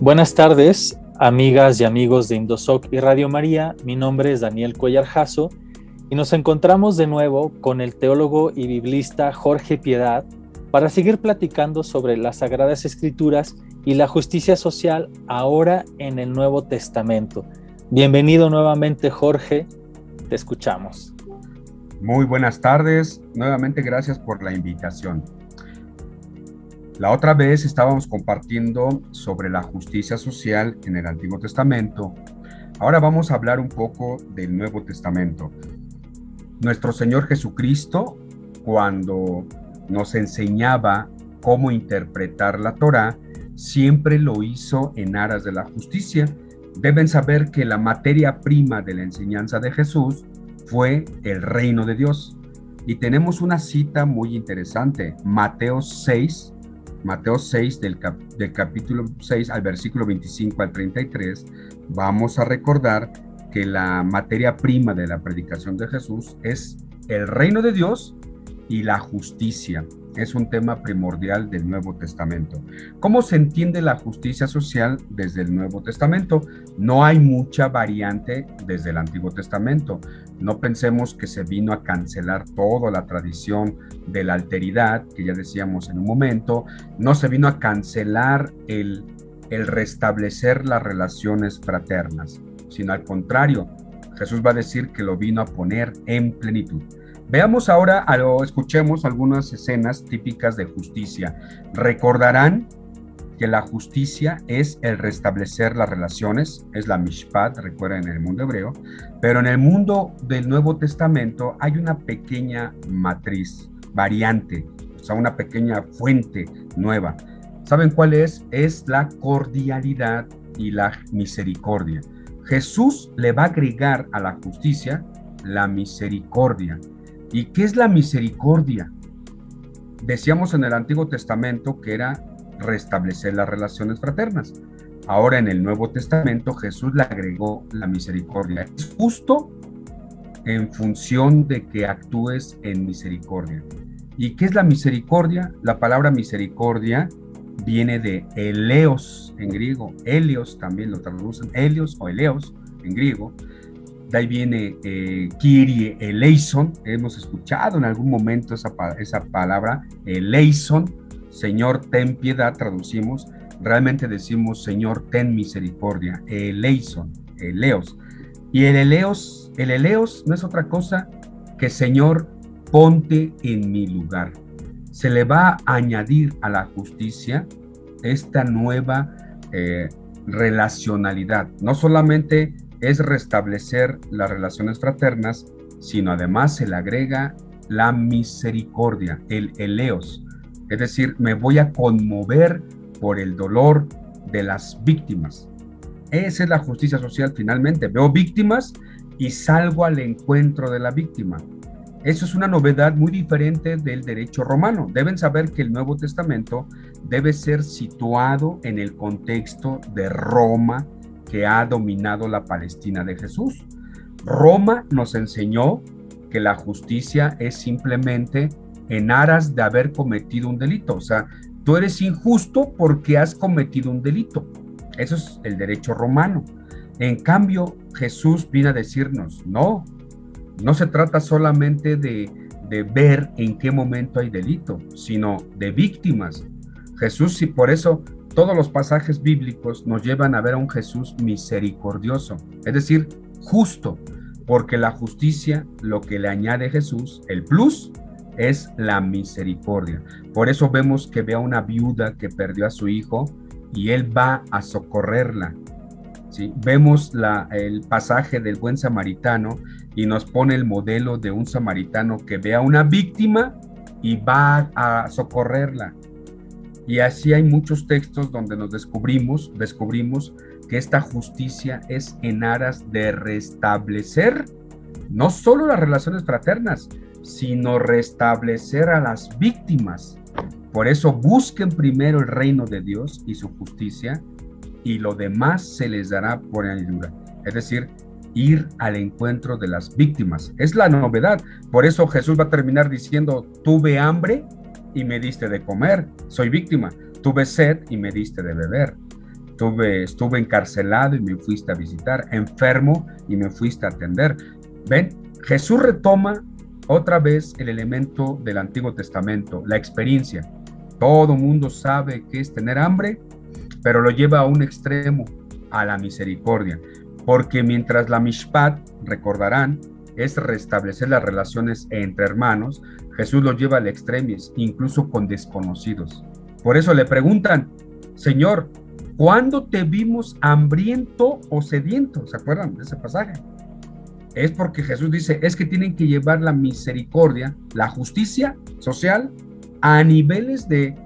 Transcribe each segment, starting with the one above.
Buenas tardes, amigas y amigos de Indosoc y Radio María. Mi nombre es Daniel Cuellar y nos encontramos de nuevo con el teólogo y biblista Jorge Piedad para seguir platicando sobre las Sagradas Escrituras y la justicia social ahora en el Nuevo Testamento. Bienvenido nuevamente Jorge, te escuchamos. Muy buenas tardes, nuevamente gracias por la invitación. La otra vez estábamos compartiendo sobre la justicia social en el Antiguo Testamento. Ahora vamos a hablar un poco del Nuevo Testamento. Nuestro Señor Jesucristo, cuando nos enseñaba cómo interpretar la Torah, siempre lo hizo en aras de la justicia. Deben saber que la materia prima de la enseñanza de Jesús fue el reino de Dios. Y tenemos una cita muy interesante, Mateo 6, Mateo 6, del, del capítulo 6 al versículo 25 al 33, vamos a recordar que la materia prima de la predicación de Jesús es el reino de Dios y la justicia. Es un tema primordial del Nuevo Testamento. ¿Cómo se entiende la justicia social desde el Nuevo Testamento? No hay mucha variante desde el Antiguo Testamento. No pensemos que se vino a cancelar toda la tradición de la alteridad, que ya decíamos en un momento. No se vino a cancelar el, el restablecer las relaciones fraternas, sino al contrario, Jesús va a decir que lo vino a poner en plenitud. Veamos ahora, o escuchemos algunas escenas típicas de justicia. Recordarán que la justicia es el restablecer las relaciones, es la mishpat, recuerden en el mundo hebreo, pero en el mundo del Nuevo Testamento hay una pequeña matriz, variante, o sea, una pequeña fuente nueva. ¿Saben cuál es? Es la cordialidad y la misericordia. Jesús le va a agregar a la justicia la misericordia. ¿Y qué es la misericordia? Decíamos en el Antiguo Testamento que era restablecer las relaciones fraternas. Ahora en el Nuevo Testamento Jesús le agregó la misericordia. Es justo en función de que actúes en misericordia. ¿Y qué es la misericordia? La palabra misericordia viene de eleos en griego. Helios también lo traducen, helios o eleos en griego. De ahí viene eh, Kyrie eleison. Hemos escuchado en algún momento esa, esa palabra, eleison Señor, ten piedad, traducimos, realmente decimos, Señor, ten misericordia, eleison, eleos. Y el eleos, el eleos no es otra cosa que Señor, ponte en mi lugar. Se le va a añadir a la justicia esta nueva eh, relacionalidad. No solamente es restablecer las relaciones fraternas, sino además se le agrega la misericordia, el eleos. Es decir, me voy a conmover por el dolor de las víctimas. Esa es la justicia social finalmente. Veo víctimas y salgo al encuentro de la víctima. Eso es una novedad muy diferente del derecho romano. Deben saber que el Nuevo Testamento debe ser situado en el contexto de Roma que ha dominado la Palestina de Jesús. Roma nos enseñó que la justicia es simplemente en aras de haber cometido un delito. O sea, tú eres injusto porque has cometido un delito. Eso es el derecho romano. En cambio, Jesús viene a decirnos, no, no se trata solamente de, de ver en qué momento hay delito, sino de víctimas. Jesús, y por eso todos los pasajes bíblicos nos llevan a ver a un Jesús misericordioso, es decir, justo, porque la justicia, lo que le añade Jesús, el plus, es la misericordia. Por eso vemos que ve a una viuda que perdió a su hijo y él va a socorrerla. Vemos el pasaje del buen samaritano y nos pone el modelo de un samaritano que ve a una víctima y va a socorrerla. Y así hay muchos textos donde nos descubrimos, descubrimos que esta justicia es en aras de restablecer no solo las relaciones fraternas, sino restablecer a las víctimas. Por eso busquen primero el reino de Dios y su justicia y lo demás se les dará por añadidura. Es decir, ir al encuentro de las víctimas. Es la novedad. Por eso Jesús va a terminar diciendo, tuve hambre y me diste de comer, soy víctima. Tuve sed y me diste de beber. Estuve, estuve encarcelado y me fuiste a visitar, enfermo y me fuiste a atender. Ven, Jesús retoma otra vez el elemento del Antiguo Testamento, la experiencia. Todo mundo sabe que es tener hambre, pero lo lleva a un extremo, a la misericordia. Porque mientras la mishpat, recordarán, es restablecer las relaciones entre hermanos, Jesús lo lleva al extremis, incluso con desconocidos. Por eso le preguntan, Señor, ¿Cuándo te vimos hambriento o sediento? ¿Se acuerdan de ese pasaje? Es porque Jesús dice, es que tienen que llevar la misericordia, la justicia social a niveles de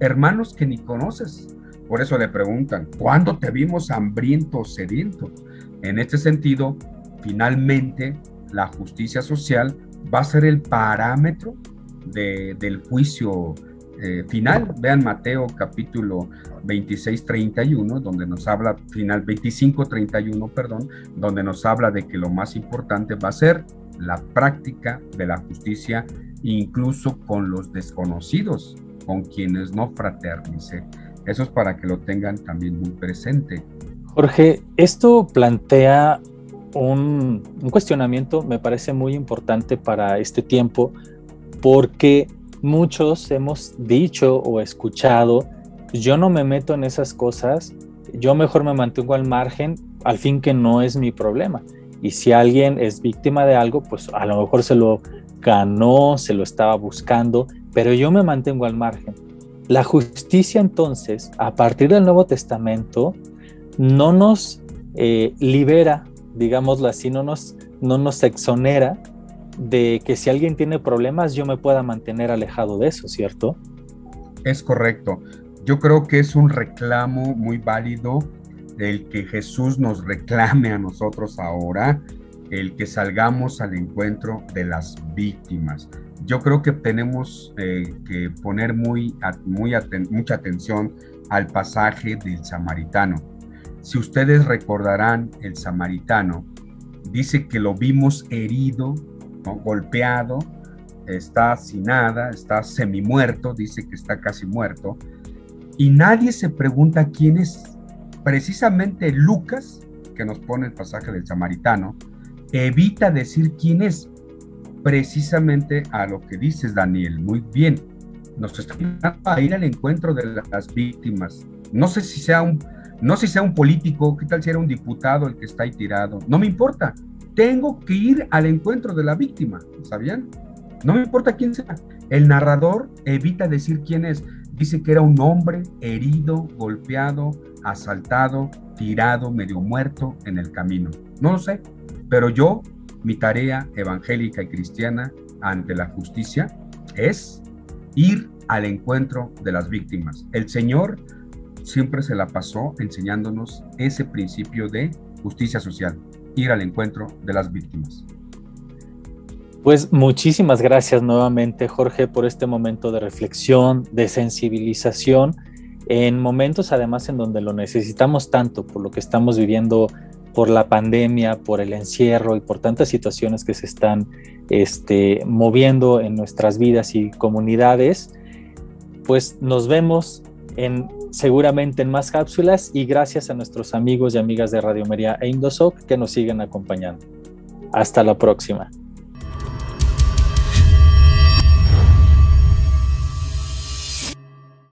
hermanos que ni conoces. Por eso le preguntan, ¿cuándo te vimos hambriento o sediento? En este sentido, finalmente, la justicia social va a ser el parámetro del juicio eh, final. Vean Mateo capítulo 26, 31, donde nos habla, final 25, 31, perdón, donde nos habla de que lo más importante va a ser la práctica de la justicia, incluso con los desconocidos, con quienes no fraternice. Eso es para que lo tengan también muy presente. Jorge, esto plantea un, cuestionamiento, me parece muy importante para este tiempo, porque muchos hemos dicho o escuchado, yo no me meto en esas cosas, yo mejor me mantengo al margen, al fin que no es mi problema. Y si alguien es víctima de algo, pues a lo mejor se lo ganó, se lo estaba buscando, pero yo me mantengo al margen. La justicia entonces, a partir del Nuevo Testamento, no nos eh, libera, digámoslo así, no nos, no nos exonera de que si alguien tiene problemas yo me pueda mantener alejado de eso, ¿cierto? Es correcto. Yo creo que es un reclamo muy válido el que Jesús nos reclame a nosotros ahora, el que salgamos al encuentro de las víctimas. Yo creo que tenemos eh, que poner muy, muy mucha atención al pasaje del samaritano. Si ustedes recordarán, el samaritano dice que lo vimos herido golpeado, está sin nada, está semi muerto, dice que está casi muerto, y nadie se pregunta quién es. Precisamente Lucas, que nos pone el pasaje del samaritano, evita decir quién es, precisamente a lo que dices, Daniel, muy bien. Nos está invitando a ir al encuentro de las víctimas. No sé si sea un, no sé si sea un político, qué tal si era un diputado el que está ahí tirado. No me importa tengo que ir al encuentro de la víctima, ¿sabían? No me importa quién sea. El narrador evita decir quién es. Dice que era un hombre herido, golpeado, asaltado, tirado, medio muerto en el camino. No lo sé, pero yo, mi tarea evangélica y cristiana ante la justicia es ir al encuentro de las víctimas. El Señor siempre se la pasó enseñándonos ese principio de justicia social ir al encuentro de las víctimas. Pues muchísimas gracias nuevamente Jorge por este momento de reflexión, de sensibilización, en momentos además en donde lo necesitamos tanto por lo que estamos viviendo por la pandemia, por el encierro y por tantas situaciones que se están este, moviendo en nuestras vidas y comunidades, pues nos vemos en seguramente en más cápsulas y gracias a nuestros amigos y amigas de Radio María e Indosoc que nos siguen acompañando. Hasta la próxima.